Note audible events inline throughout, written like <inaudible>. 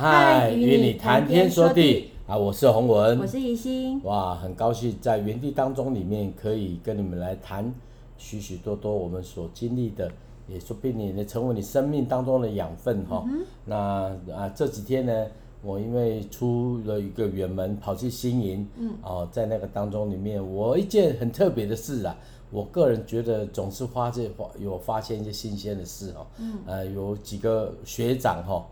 嗨，与你谈天说地啊！我是洪文，我是怡心。哇，很高兴在原地当中里面可以跟你们来谈许许多多我们所经历的，也说不定你能成为你生命当中的养分哈。嗯、那啊这几天呢，我因为出了一个远门，跑去新营，嗯，哦，在那个当中里面，我一件很特别的事啊。我个人觉得总是发现有发现一些新鲜的事哦，嗯，呃，有几个学长哈，哦，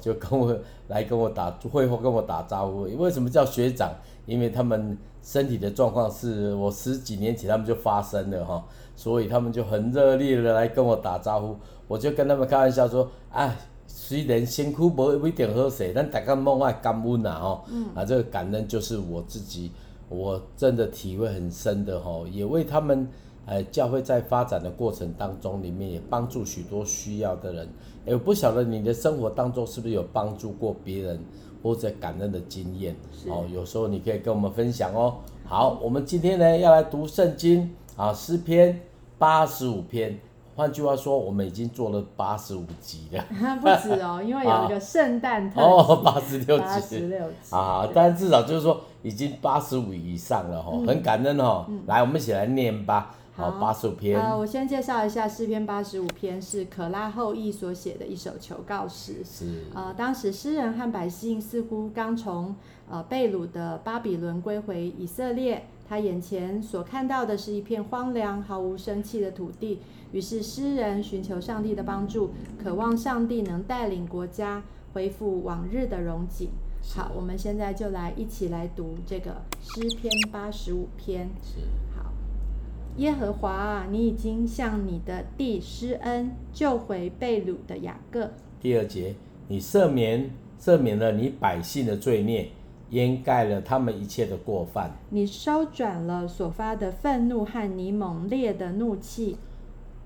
就跟我来跟我打会后跟我打招呼。为什么叫学长？因为他们身体的状况是我十几年前他们就发生了哈，所以他们就很热烈的来跟我打招呼。我就跟他们开玩笑说，哎，虽然辛苦不不一定喝水，但大家梦爱感恩呐哈，嗯，啊，这个感恩就是我自己，我真的体会很深的哈，也为他们。哎，教会在发展的过程当中，里面也帮助许多需要的人。哎，我不晓得你的生活当中是不是有帮助过别人或者感恩的经验？哦，有时候你可以跟我们分享哦。好，我们今天呢要来读圣经啊，诗篇八十五篇。换句话说，我们已经做了八十五集了。<laughs> 不止哦，因为有一个圣诞特辑哦，八十六集。八十六集啊，但至少就是说已经八十五以上了哈，嗯、很感恩哦。嗯、来，我们一起来念吧。好，八十五篇。呃，我先介绍一下诗篇八十五篇，是可拉后裔所写的一首求告诗。是。呃，当时诗人和百姓似乎刚从呃被掳的巴比伦归回以色列，他眼前所看到的是一片荒凉、毫无生气的土地。于是诗人寻求上帝的帮助，渴望上帝能带领国家恢复往日的荣景。好，我们现在就来一起来读这个诗篇八十五篇。是。耶和华啊，你已经向你的地施恩，救回被掳的雅各。第二节，你赦免赦免了你百姓的罪孽，掩盖了他们一切的过犯。你收转了所发的愤怒和你猛烈的怒气。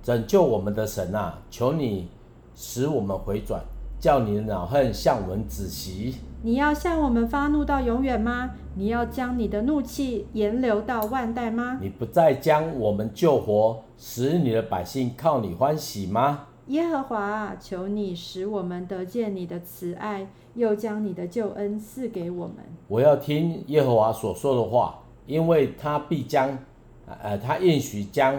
拯救我们的神啊，求你使我们回转，叫你的恼恨向我们止息。你要向我们发怒到永远吗？你要将你的怒气延流到万代吗？你不再将我们救活，使你的百姓靠你欢喜吗？耶和华啊，求你使我们得见你的慈爱，又将你的救恩赐给我们。我要听耶和华所说的话，因为他必将，呃，他应许将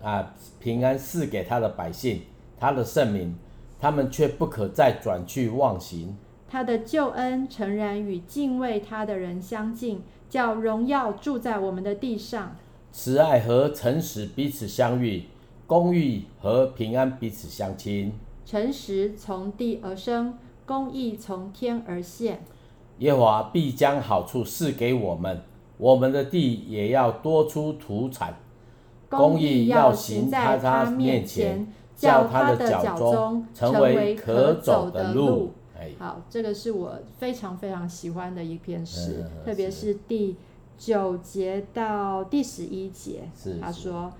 啊、呃、平安赐给他的百姓，他的圣民，他们却不可再转去妄行。他的救恩诚然与敬畏他的人相近，叫荣耀住在我们的地上。慈爱和诚实彼此相遇，公义和平安彼此相亲。诚实从地而生，公义从天而现。耶和华必将好处赐给我们，我们的地也要多出土产。公义要行在他面前，叫他的脚中成为可走的路。好，这个是我非常非常喜欢的一篇诗，嗯、特别是第九节到第十一节。他说，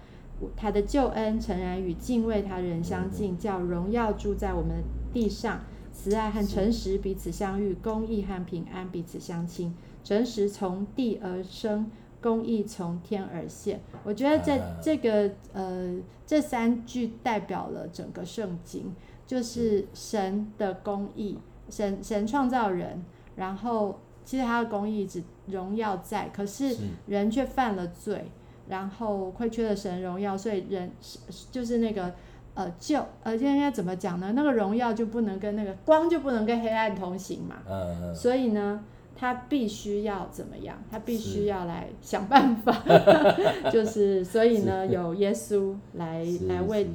他的救恩诚然与敬畏他人相近，嗯、叫荣耀住在我们地上，慈爱和诚实彼此相遇，公义和平安彼此相亲。诚实从地而生，公义从天而现。我觉得这、啊、这个呃这三句代表了整个圣经，就是神的公义。神神创造人，然后其实他的公义一直荣耀在，可是人却犯了罪，然后亏缺了神荣耀，所以人就是那个呃就呃应该怎么讲呢？那个荣耀就不能跟那个光就不能跟黑暗同行嘛。嗯嗯。所以呢，他必须要怎么样？他必须要来想办法，是 <laughs> 就是 <laughs> 所以呢，有 <laughs> 耶稣来来为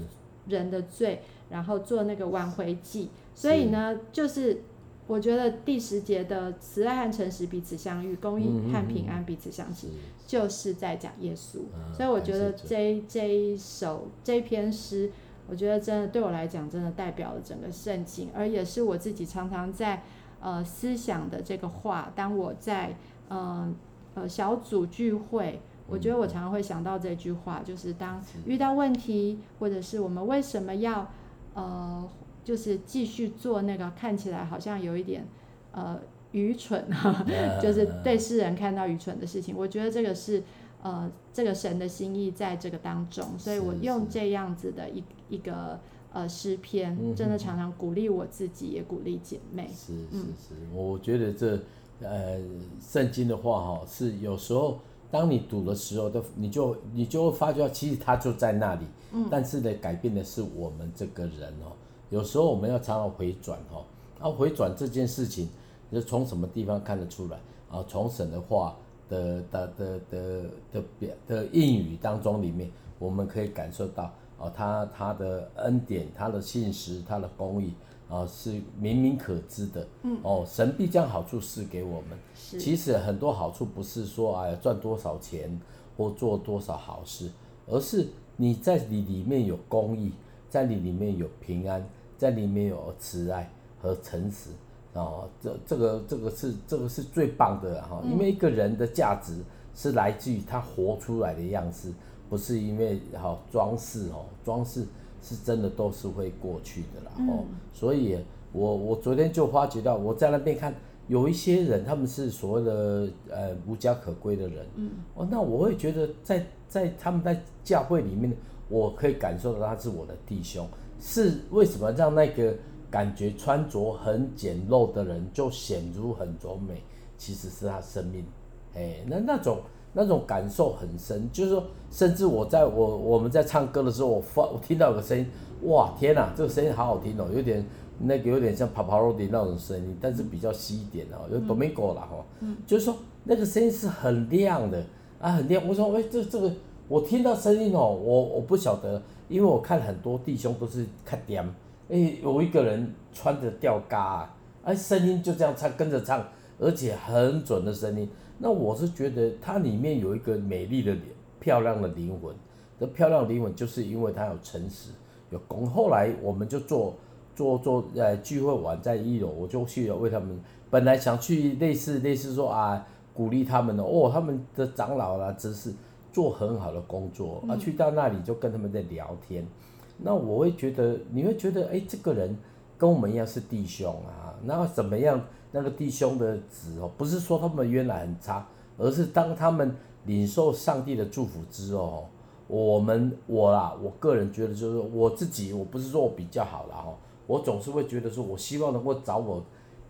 人的罪，然后做那个挽回祭。所以呢，就是我觉得第十节的慈爱和诚实彼此相遇，公义和平安彼此相亲，就是在讲耶稣。所以我觉得这这一首这篇诗，我觉得真的对我来讲，真的代表了整个圣经，而也是我自己常常在呃思想的这个话。当我在呃呃小组聚会，我觉得我常常会想到这句话，就是当遇到问题，或者是我们为什么要呃。就是继续做那个看起来好像有一点呃愚蠢哈，<laughs> <laughs> 就是对世人看到愚蠢的事情。我觉得这个是呃这个神的心意在这个当中，所以我用这样子的一一个呃诗篇，嗯、真的常常鼓励我自己，也鼓励姐妹。是是是，嗯、我觉得这呃圣经的话哈，是有时候当你读的时候，都你就你就会发觉，其实它就在那里。嗯。但是呢，改变的是我们这个人哦。有时候我们要常常回转哈，啊回转这件事情，就从什么地方看得出来啊？从神的话的的的的的表的应语当中里面，我们可以感受到啊，他他的恩典、他的信实、他的公义啊，是明明可知的。嗯。哦，神必将好处赐给我们。是。其实很多好处不是说哎赚多少钱或做多少好事，而是你在你里面有公义，在你里面有平安。在里面有慈爱和诚实，哦，这这个这个是这个是最棒的哈，因为一个人的价值是来自于他活出来的样式，不是因为哈装饰哦，装饰是真的都是会过去的啦哦，所以我我昨天就发觉到我在那边看有一些人他们是所谓的呃无家可归的人，嗯，哦，那我会觉得在在他们在教会里面，我可以感受到他是我的弟兄。是为什么让那个感觉穿着很简陋的人就显出很柔美？其实是他生命，哎，那那种那种感受很深，就是说，甚至我在我我们在唱歌的时候，我发我听到有个声音，哇，天哪，这个声音好好听哦，有点那个有点像帕帕罗蒂那种声音，但是比较稀一点哦，有多米戈啦哈，嗯，就是说那个声音是很亮的啊，很亮。我说，哎，这这个我听到声音哦，我我不晓得。因为我看很多弟兄都是看点，哎，有一个人穿着吊嘎啊，哎，声音就这样唱，跟着唱，而且很准的声音。那我是觉得它里面有一个美丽的脸，漂亮的灵魂。这漂亮的灵魂就是因为它有诚实，有功。后来我们就做做做，呃，聚会晚在一楼，我就去了为他们。本来想去类似类似说啊，鼓励他们的哦，他们的长老啦，只是。做很好的工作，啊，去到那里就跟他们在聊天，嗯、那我会觉得，你会觉得，哎、欸，这个人跟我们一样是弟兄啊，那怎么样？那个弟兄的子哦，不是说他们原来很差，而是当他们领受上帝的祝福之后，我们我啦，我个人觉得就是我自己，我不是说我比较好啦，哈，我总是会觉得说，我希望能够找我。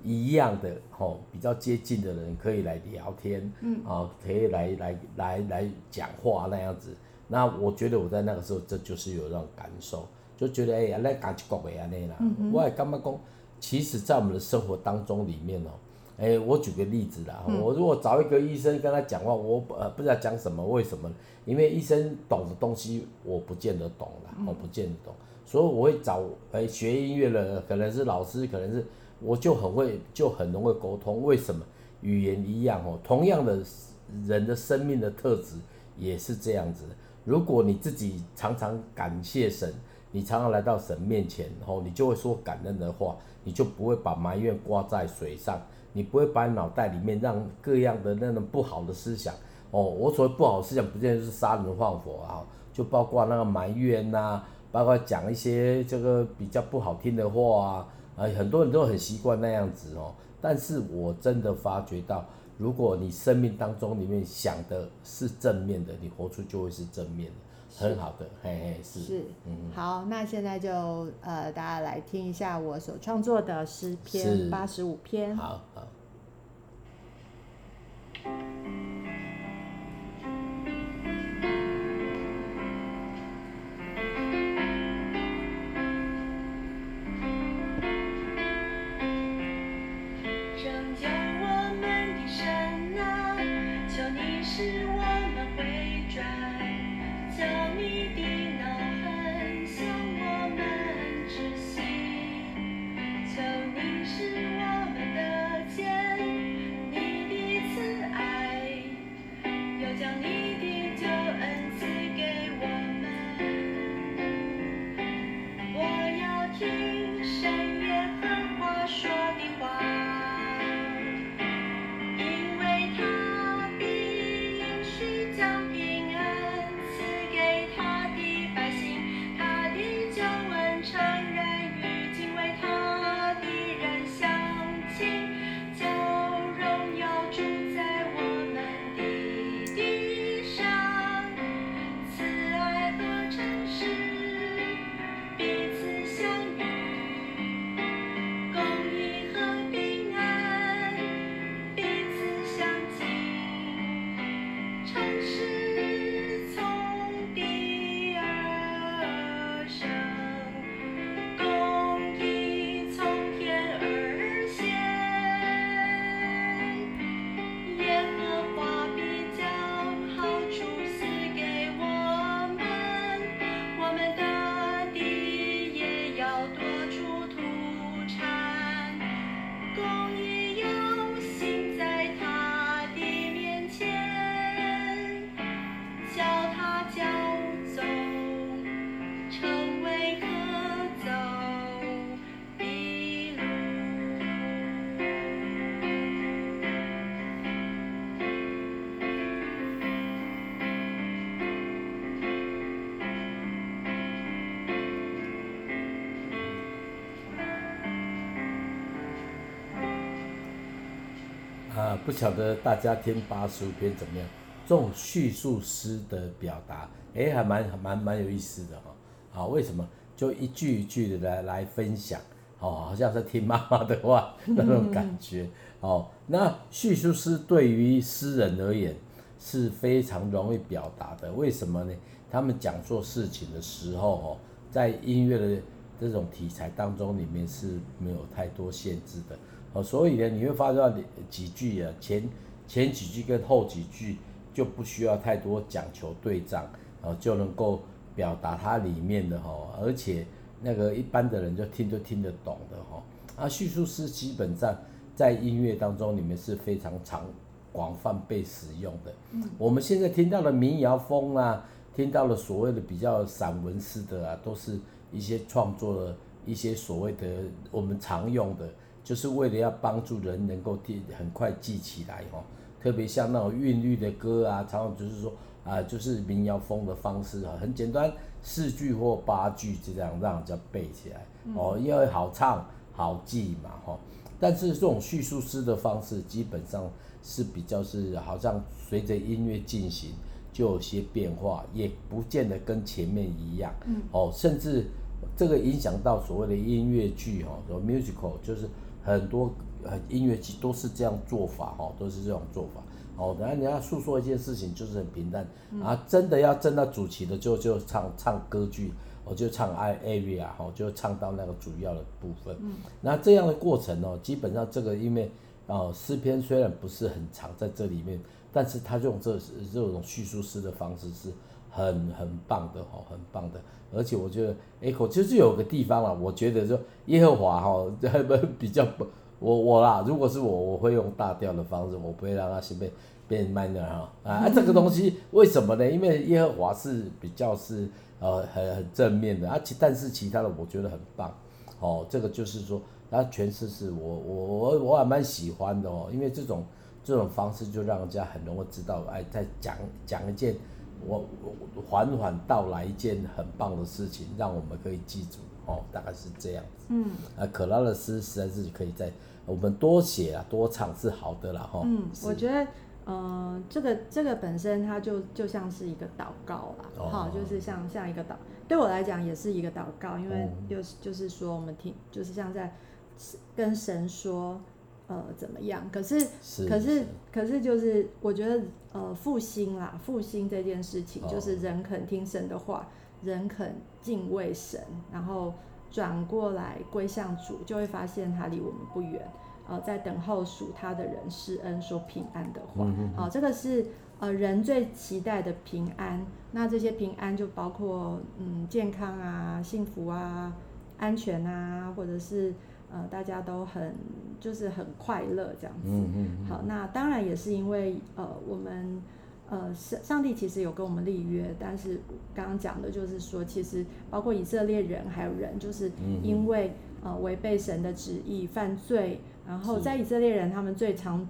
一样的吼，比较接近的人可以来聊天，嗯，啊，可以来来来来讲话那样子。那我觉得我在那个时候，这就是有那种感受，就觉得哎呀，那感觉国的安尼啦。我也干嘛讲？其实，在我们的生活当中里面哦，哎，我举个例子啦，我如果找一个医生跟他讲话，我呃不知道讲什么，为什么？因为医生懂的东西我不见得懂啦，我不见得懂，所以我会找哎学音乐的，可能是老师，可能是。我就很会，就很容易沟通。为什么？语言一样哦，同样的人的生命的特质也是这样子。如果你自己常常感谢神，你常常来到神面前，哦，你就会说感恩的话，你就不会把埋怨挂在水上，你不会把脑袋里面让各样的那种不好的思想，哦，我所谓不好思想，不见得是杀人放火啊，就包括那个埋怨呐、啊，包括讲一些这个比较不好听的话啊。啊，很多人都很习惯那样子哦，但是我真的发觉到，如果你生命当中里面想的是正面的，你活出就会是正面的，很好的，嘿嘿，是。是，嗯，好，那现在就呃，大家来听一下我所创作的诗篇八十五篇。好好。不晓得大家听八十五篇怎么样？这种叙述诗的表达，哎，还蛮蛮蛮有意思的哈。啊，为什么？就一句一句的来来分享，哦，好像是听妈妈的话那种感觉。哦，那叙述诗对于诗人而言是非常容易表达的。为什么呢？他们讲做事情的时候，哦，在音乐的这种题材当中，里面是没有太多限制的。哦，所以呢，你会发现几句啊，前前几句跟后几句就不需要太多讲求对仗，哦，就能够表达它里面的哈，而且那个一般的人就听都听得懂的哈。啊，叙述诗基本上在音乐当中里面是非常常广泛被使用的。嗯，我们现在听到的民谣风啊，听到了所谓的比较散文诗的啊，都是一些创作的一些所谓的我们常用的。就是为了要帮助人能够记很快记起来哈，特别像那种韵律的歌啊，常常就是说啊，就是民谣风的方式啊，很简单，四句或八句就这样让人家背起来哦，因为好唱好记嘛哈。但是这种叙述诗的方式基本上是比较是好像随着音乐进行就有些变化，也不见得跟前面一样哦，甚至这个影响到所谓的音乐剧哈，有 musical 就是。很多音乐剧都是这样做法哈，都是这种做法。哦，然后你要诉说一件事情，就是很平淡。啊，真的要真的主题的，就就唱唱歌剧，我就唱 I aria 哈，就唱到那个主要的部分。嗯那这样的过程哦，基本上这个因为哦诗篇虽然不是很长在这里面，但是他用这这种叙述诗的方式是很很棒的哈，很棒的。而且我觉得，Echo 就是有个地方啊，我觉得说耶和华哈，<laughs> 比较不，我我啦，如果是我，我会用大调的方式，我不会让它先变变 minor 哈啊，这个东西为什么呢？因为耶和华是比较是呃很很正面的啊，其但是其他的我觉得很棒，哦，这个就是说它诠释是我我我我还蛮喜欢的哦，因为这种这种方式就让人家很容易知道，哎，在讲讲一件。我我缓缓道来一件很棒的事情，让我们可以记住哦，大概是这样子。嗯，啊，可拉的诗实在是可以在我们多写啊，多唱是好的啦哈。嗯，我觉得，呃，这个这个本身它就就像是一个祷告啦，好、哦，就是像像一个祷，对我来讲也是一个祷告，因为就是就是说我们听，就是像在跟神说。呃，怎么样？可是，是可是，可是，就是我觉得，呃，复兴啦，复兴这件事情，就是人肯听神的话，哦、人肯敬畏神，然后转过来归向主，就会发现他离我们不远。呃，在等候属他的人施恩说平安的话，好、嗯呃，这个是呃人最期待的平安。那这些平安就包括嗯健康啊、幸福啊、安全啊，或者是。呃，大家都很就是很快乐这样子。嗯嗯嗯。好，那当然也是因为呃，我们呃上上帝其实有跟我们立约，但是刚刚讲的就是说，其实包括以色列人还有人，就是因为呃违背神的旨意犯罪，然后在以色列人他们最常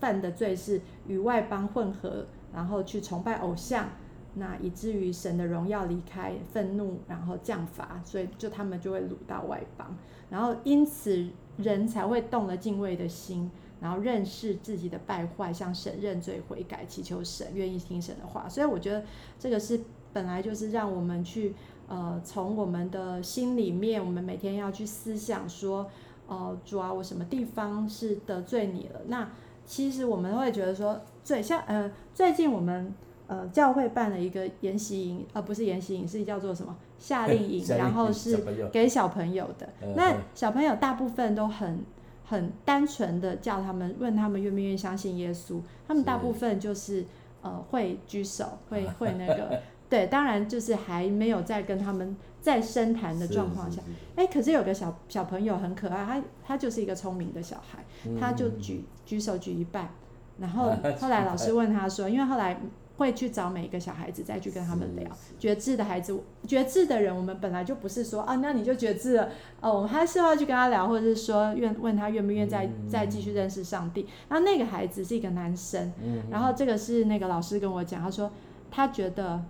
犯的罪是与外邦混合，然后去崇拜偶像。那以至于神的荣耀离开，愤怒，然后降罚，所以就他们就会掳到外邦，然后因此人才会动了敬畏的心，然后认识自己的败坏，向神认罪悔改，祈求神愿意听神的话。所以我觉得这个是本来就是让我们去呃从我们的心里面，我们每天要去思想说，呃主啊，我什么地方是得罪你了？那其实我们会觉得说，最像呃最近我们。呃，教会办了一个研习营，呃，不是研习营，是叫做什么夏令营，然后是给小朋友的。那小朋友大部分都很很单纯的叫他们问他们愿不愿意相信耶稣，他们大部分就是呃会举手，会会那个，<laughs> 对，当然就是还没有在跟他们在深谈的状况下，哎，可是有个小小朋友很可爱，他他就是一个聪明的小孩，他就举举手举一半，然 <laughs> 后后来老师问他说，因为后来。会去找每一个小孩子，再去跟他们聊觉知的孩子，觉知的人，我们本来就不是说啊，那你就觉知了，哦，我们还是要去跟他聊，或者是说愿问他愿不愿意再再继续认识上帝。那那个孩子是一个男生，然后这个是那个老师跟我讲，他说他觉得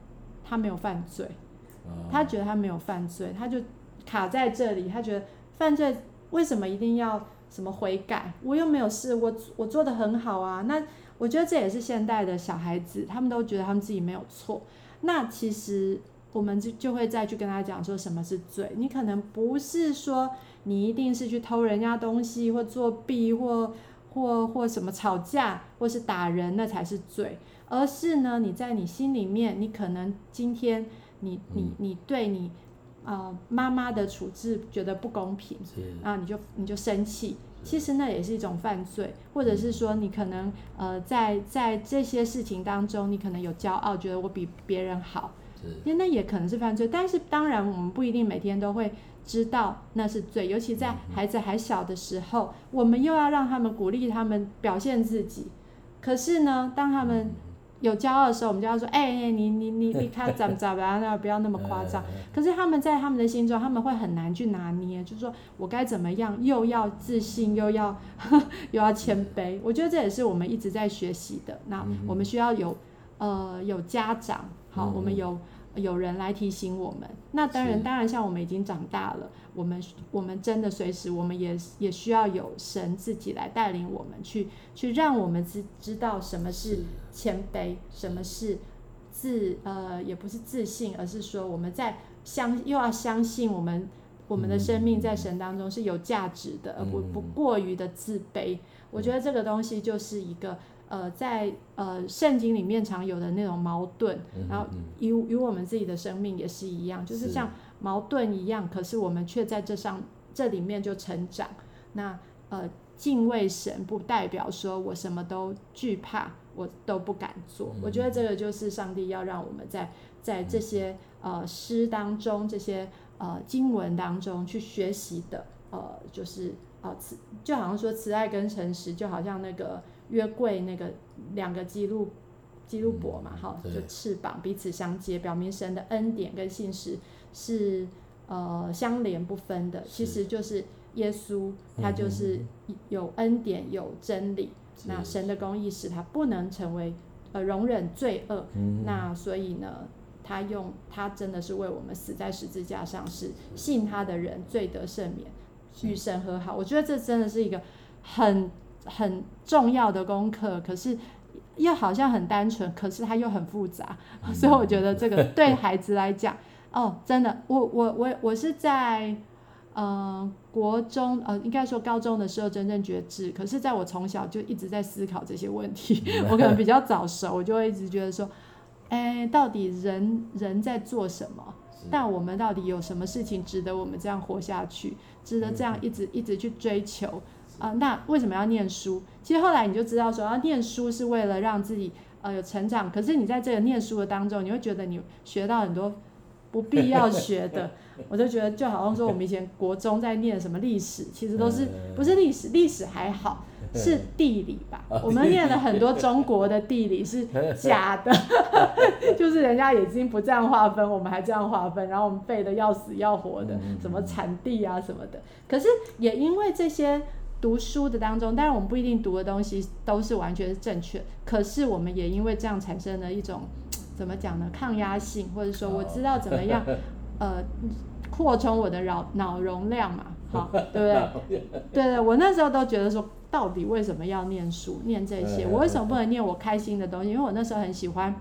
他没有犯罪，他觉得他没有犯罪，他就卡在这里，他觉得犯罪为什么一定要什么悔改？我又没有事，我我做的很好啊。那我觉得这也是现代的小孩子，他们都觉得他们自己没有错。那其实我们就就会再去跟他讲说什么是罪。你可能不是说你一定是去偷人家东西，或作弊，或或或什么吵架，或是打人，那才是罪。而是呢，你在你心里面，你可能今天你你你对你。啊，妈妈、呃、的处置觉得不公平，啊，你就你就生气，其实那也是一种犯罪，或者是说你可能呃在在这些事情当中，你可能有骄傲，觉得我比别人好，因为那也可能是犯罪。但是当然，我们不一定每天都会知道那是罪，尤其在孩子还小的时候，我们又要让他们鼓励他们表现自己，可是呢，当他们有骄傲的时候，我们就要说：“哎、欸，你你你你看怎么怎么样？那不要那么夸张。<laughs> ”可是他们在他们的心中，他们会很难去拿捏，就是说我该怎么样，又要自信，又要呵又要谦卑。我觉得这也是我们一直在学习的。那我们需要有呃有家长，好，我们有。有人来提醒我们，那当然，当然，像我们已经长大了，我们我们真的随时，我们也也需要有神自己来带领我们去，去让我们知知道什么是谦卑，什么是自呃，也不是自信，而是说我们在相又要相信我们我们的生命在神当中是有价值的，而不不过于的自卑。我觉得这个东西就是一个。呃，在呃圣经里面常有的那种矛盾，然后与与我们自己的生命也是一样，就是像矛盾一样，可是我们却在这上这里面就成长。那呃敬畏神不代表说我什么都惧怕，我都不敢做。我觉得这个就是上帝要让我们在在这些呃诗当中，这些呃经文当中去学习的。呃，就是呃慈，就好像说慈爱跟诚实，就好像那个。约柜那个两个基路基路伯嘛，哈、嗯，就翅膀彼此相接，表明神的恩典跟信实是呃相连不分的。其实就是耶稣，他就是有恩典有真理。那神的公义使他不能成为呃容忍罪恶。嗯、那所以呢，他用他真的是为我们死在十字架上，是信他的人罪得赦免，与神和好。我觉得这真的是一个很。很重要的功课，可是又好像很单纯，可是它又很复杂，嗯、所以我觉得这个 <laughs> 对孩子来讲，哦，真的，我我我我是在呃国中呃应该说高中的时候真正觉知，可是在我从小就一直在思考这些问题，嗯、我可能比较早熟，我就会一直觉得说，哎，到底人人在做什么？但我们到底有什么事情值得我们这样活下去，值得这样一直、嗯、一直去追求？啊、呃，那为什么要念书？其实后来你就知道说，要念书是为了让自己呃有成长。可是你在这个念书的当中，你会觉得你学到很多不必要学的。<laughs> 我就觉得就好像说，我们以前国中在念什么历史，其实都是不是历史，历史还好，<laughs> 是地理吧？我们念了很多中国的地理是 <laughs> 假的，就是人家已经不这样划分，我们还这样划分，然后我们背的要死要活的，什么产地啊什么的。可是也因为这些。读书的当中，当然我们不一定读的东西都是完全是正确，可是我们也因为这样产生了一种怎么讲呢？抗压性，或者说我知道怎么样，<laughs> 呃，扩充我的脑脑容量嘛，好，<laughs> 对不对？对对，我那时候都觉得说，到底为什么要念书，念这些？我为什么不能念我开心的东西？因为我那时候很喜欢。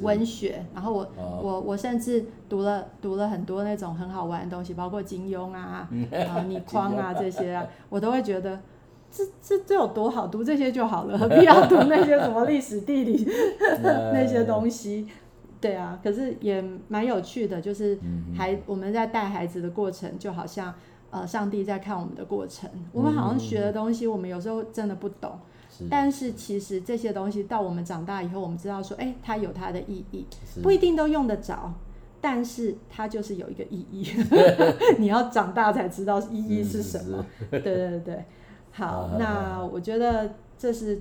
文学，然后我、哦、我我甚至读了读了很多那种很好玩的东西，包括金庸啊、啊 <laughs> 倪匡啊这些啊，我都会觉得这这这有多好，读这些就好了，何必要读那些什么历史地理 <laughs> <laughs> 那些东西？对啊，可是也蛮有趣的，就是孩我们在带孩子的过程，就好像呃上帝在看我们的过程，我们好像学的东西，我们有时候真的不懂。但是其实这些东西到我们长大以后，我们知道说，哎，它有它的意义，不一定都用得着，但是它就是有一个意义。<laughs> 你要长大才知道意义是什么。对对对，好，那我觉得这是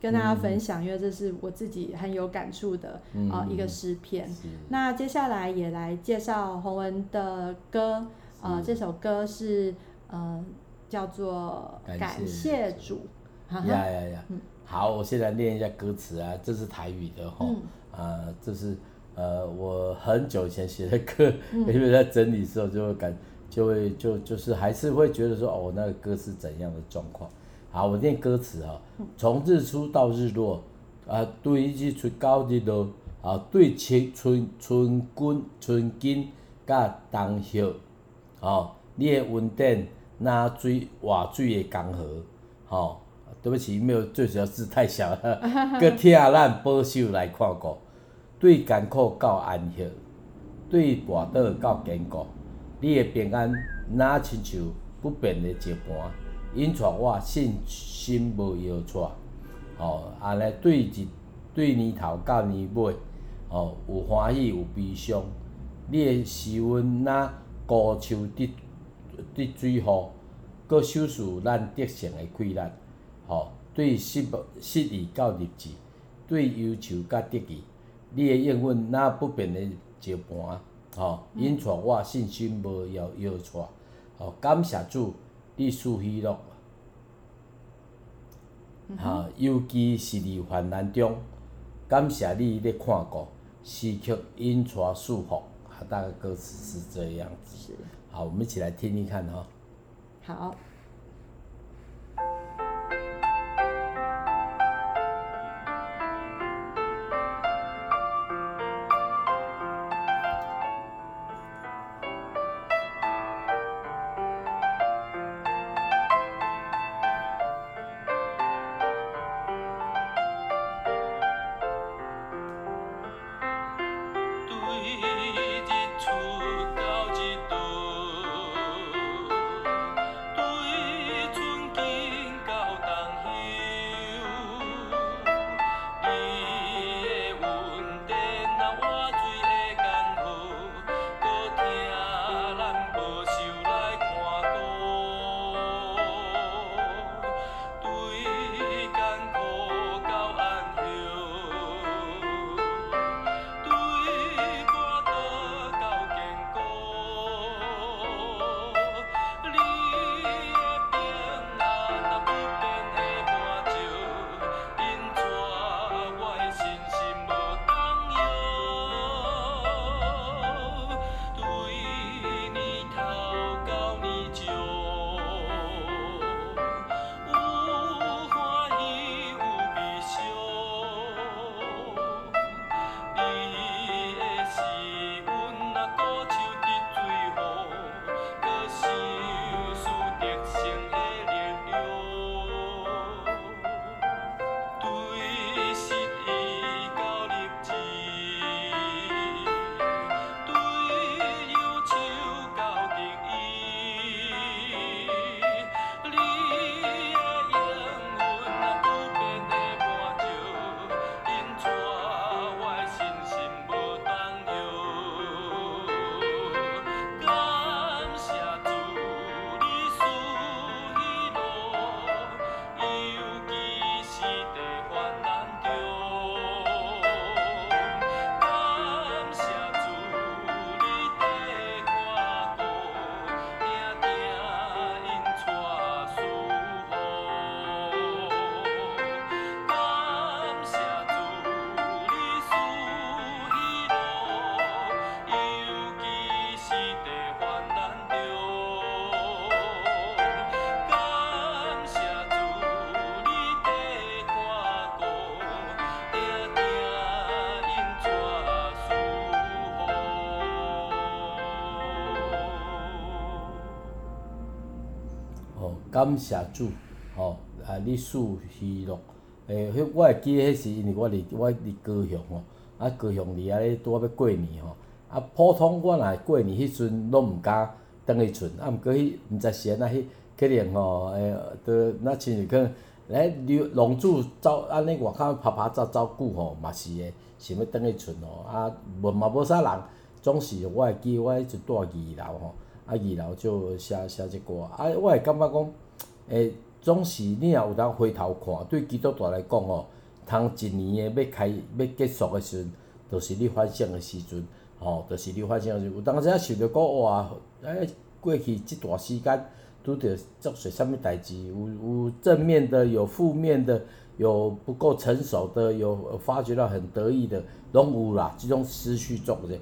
跟大家分享，因为这是我自己很有感触的啊一个诗篇。那接下来也来介绍洪文的歌，啊，这首歌是呃叫做感谢主。呀呀呀！好，我现在念一下歌词啊，这是台语的哈，啊，这是呃我很久以前写的歌，<laughs> 因为在整理的时候就会感就会就就是还是会觉得说哦，我那个歌是怎样的状况？好，我念歌词啊，从日出到日落，啊，对日出到日落，啊，对春春春君春景甲冬叶，哦，你的云顶那水活水的江河，吼，对不起，没有最主要字太小了，<laughs> 搁请咱保守来看顾，对艰苦到安歇，对跋倒到坚固，你的平安那亲像不变的石盘，因带我信心无摇掣，吼，安尼对日对年头到年尾，吼，有欢喜有悲伤，你的时温那高树滴滴水雨，搁守护咱得胜的气力，吼，对失失意到日志，对忧愁甲得意，你的应允那不变的石盘。吼，因带我信心无摇摇带，吼，感谢主，你赐喜乐，哈，尤其是伫患难中，感谢你咧看顾，时刻因带祝福，哈，大概歌词是这样子。是。好，我们一起来听听看哈。好。感谢主，吼，啊，你赐喜乐，诶，迄我会记得迄是因为我伫我伫高雄吼，啊，高雄伫遐咧拄仔要过年吼，啊，普通我若过年迄阵拢毋敢转去厝，啊，毋过迄毋知是安怎迄可能吼，诶，都那亲像可能来龙龙珠走安尼外口拍拍走走久吼，嘛是会想要转去厝吼，啊，无嘛无啥人，总是我会记得我迄阵住二楼吼，啊，二楼就写写即歌，啊，我会感觉讲。诶，总是你若有当回头看，对基督徒来讲吼，通一年诶要开要结束诶时阵，着、就是你反省诶时阵，吼，着是你反省诶时阵。有当时啊想着讲哇，诶，过去即段时间拄着做些啥物代志，有有正面的，有负面的，有不够成熟的，有发觉到很得意的，拢有啦。即种思绪作者，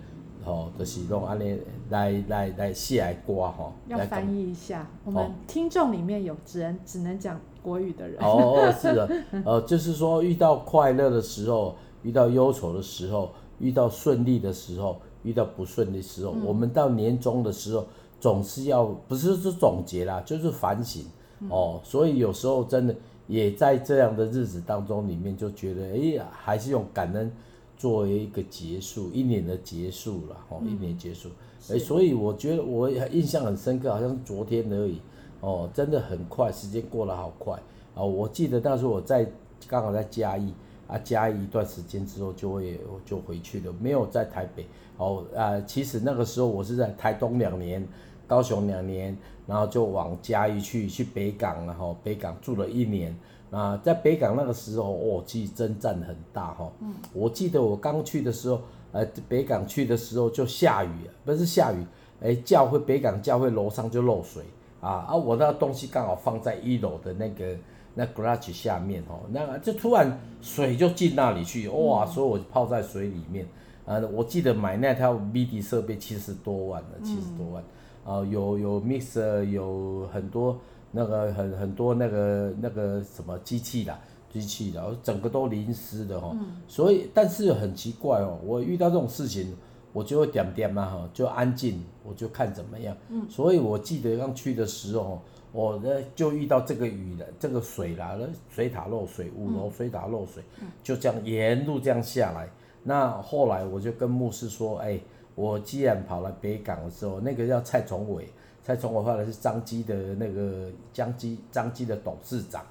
吼，就是拢安尼来来来写来歌吼。要翻译一下，我们听众里面有只能只能讲国语的人。哦哦，是的，<laughs> 呃，就是说遇到快乐的时候，遇到忧愁的时候，遇到顺利的时候，遇到不顺利的时候，嗯、我们到年终的时候，总是要不是说总结啦，就是反省、嗯、哦。所以有时候真的也在这样的日子当中里面，就觉得哎呀，还是用感恩。作为一个结束，一年的结束了，哦，一年结束，哎、嗯，所以我觉得我印象很深刻，好像是昨天而已，哦，真的很快，时间过得好快，啊，我记得那时候我在刚好在嘉义，啊，嘉义一段时间之后就会就回去了，没有在台北，哦，啊，其实那个时候我是在台东两年，高雄两年，然后就往嘉义去，去北港，然后北港住了一年。啊，在北港那个时候，哦，其实征战很大哈。嗯。我记得我刚去的时候，呃，北港去的时候就下雨，不是下雨，哎，教会北港教会楼上就漏水啊啊！我那东西刚好放在一楼的那个那 garage 下面哦，那就突然水就进那里去，哇！所以我就泡在水里面。啊，我记得买那套 MIDI 设备七十多万了，七十多万。啊，有有 mixer，有很多。那个很很多那个那个什么机器啦，机器的，整个都淋湿的哈。嗯、所以，但是很奇怪哦，我遇到这种事情，我就会点点嘛哈，就安静，我就看怎么样。嗯、所以我记得刚去的时候，我呢就遇到这个雨的，这个水啦，水塔漏水，五楼水塔漏水，嗯、就这样沿路这样下来。那后来我就跟牧师说，哎，我既然跑来北港的时候，那个叫蔡崇伟。蔡崇伟后来是张基的那个彰基张基的董事长，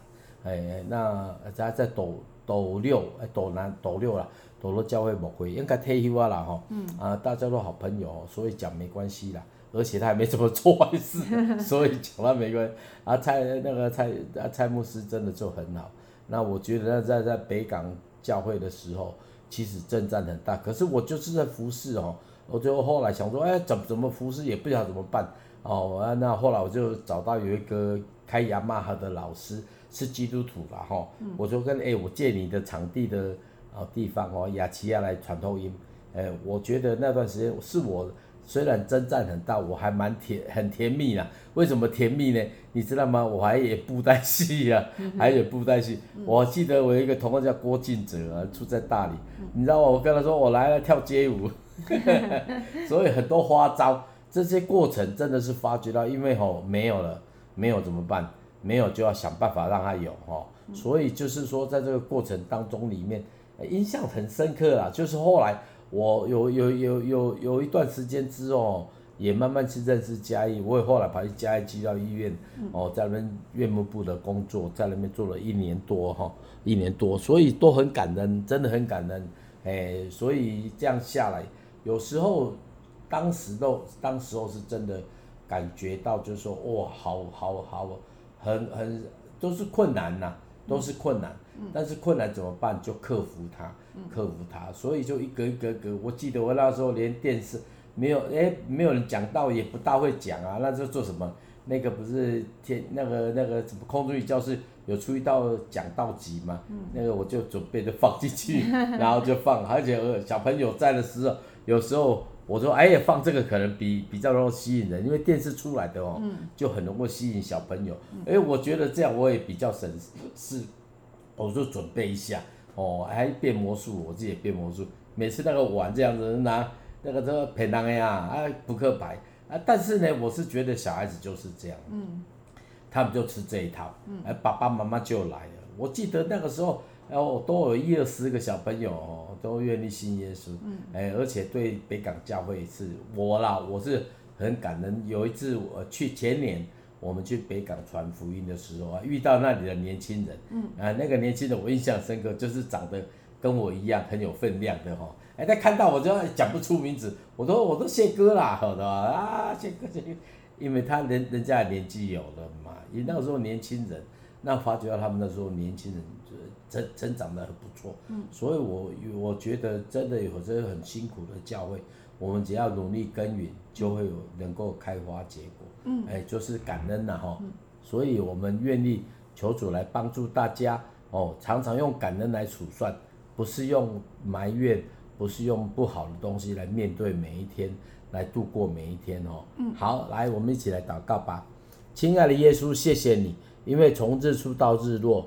哎，那他在斗斗六哎斗南斗六啦，斗六教会牧会应该退休啊啦吼，嗯。啊大家都好朋友，所以讲没关系啦，而且他还没怎么做坏事，<laughs> 所以讲他没关系。啊蔡那个蔡啊蔡牧师真的就很好，那我觉得在在北港教会的时候，其实征战很大，可是我就是在服侍哦，我最后后来想说，哎怎么怎么服侍也不知道怎么办。哦，啊，那后来我就找到有一个开雅马哈的老师，是基督徒啦，哈，嗯、我就跟哎、欸，我借你的场地的啊地方哦，雅琪亚来传透音，哎、欸，我觉得那段时间是我虽然征战很大，我还蛮甜很甜蜜啦。为什么甜蜜呢？你知道吗？我还演布袋戏啊，还有布袋戏。嗯、我记得我有一个同学叫郭敬哲啊，住在大理，嗯、你知道我跟他说我来了跳街舞，<laughs> 所以很多花招。这些过程真的是发觉到，因为吼没有了，没有怎么办？没有就要想办法让它有吼。所以就是说，在这个过程当中里面，印象很深刻啦。就是后来我有有有有有一段时间之后，也慢慢去认识嘉义。我也后来跑去嘉义基督教医院，哦，在那边院务部的工作，在那边做了一年多哈，一年多，所以都很感恩，真的很感恩。哎，所以这样下来，有时候。当时都，当时候是真的感觉到，就是说，哇，好好好，很很都是困难呐，都是困难。嗯、但是困难怎么办？就克服它，克服它。所以就一格一个个，我记得我那时候连电视没有，哎，没有人讲到，也不大会讲啊。那就做什么？那个不是天那个那个什么空中语教室有出一道讲道集嘛？嗯、那个我就准备着放进去，<laughs> 然后就放，而且小朋友在的时候，有时候。我说，哎呀，放这个可能比比较容易吸引人，因为电视出来的哦，嗯、就很容易吸引小朋友。哎、嗯，我觉得这样我也比较省事，我就准备一下哦，还变魔术，我自己也变魔术。每次那个玩这样子拿那个这个培囊呀，啊，扑克牌啊，但是呢，我是觉得小孩子就是这样，嗯，他们就吃这一套，哎、嗯，爸爸妈妈就来了。我记得那个时候。然后都有一二十个小朋友哦，都愿意信耶稣，嗯，哎，而且对北港教会是我啦，我是很感恩。有一次我去前年，我们去北港传福音的时候啊，遇到那里的年轻人，嗯，啊，那个年轻人我印象深刻，就是长得跟我一样很有分量的哈，哎，他看到我就讲不出名字，我说我都谢哥啦，好的啊，谢哥谢哥，因为他人人家年纪有了嘛，也那个时候年轻人，那发觉到他们那时候年轻人。成成长的很不错，嗯，所以我我觉得真的有这个很辛苦的教会，我们只要努力耕耘，就会有能够开花结果，嗯，哎，就是感恩呐哈，所以我们愿意求主来帮助大家哦，常常用感恩来处算，不是用埋怨，不不是用不好的东西来面对每一天，来度过每一天哦。嗯，好，来，我们一起来祷告吧。亲爱的耶稣，谢谢你，因为从日出到日落，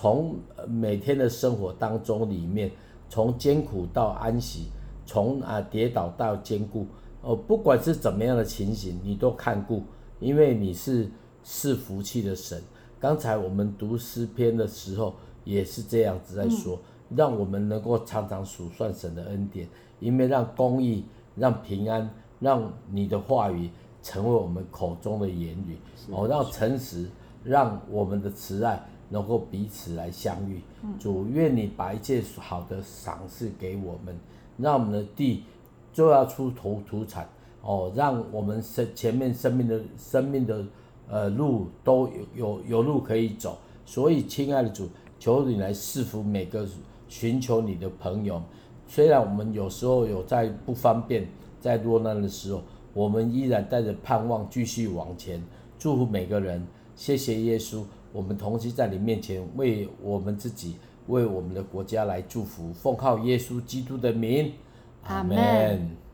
从每天的生活当中里面，从艰苦到安息，从啊跌倒到坚固，哦，不管是怎么样的情形，你都看顾，因为你是是福气的神。刚才我们读诗篇的时候，也是这样子在说，嗯、让我们能够常常数算神的恩典，因为让公义、让平安、让你的话语成为我们口中的言语，哦，让诚实，让我们的慈爱能够彼此来相遇。嗯、主，愿你把一切好的赏赐给我们，让我们的地就要出头土产，哦，让我们生前面生命的生命的。呃，路都有有有路可以走，所以亲爱的主，求你来赐福每个寻求你的朋友。虽然我们有时候有在不方便、在落难的时候，我们依然带着盼望继续往前。祝福每个人，谢谢耶稣，我们同时在你面前为我们自己、为我们的国家来祝福，奉靠耶稣基督的名，阿门。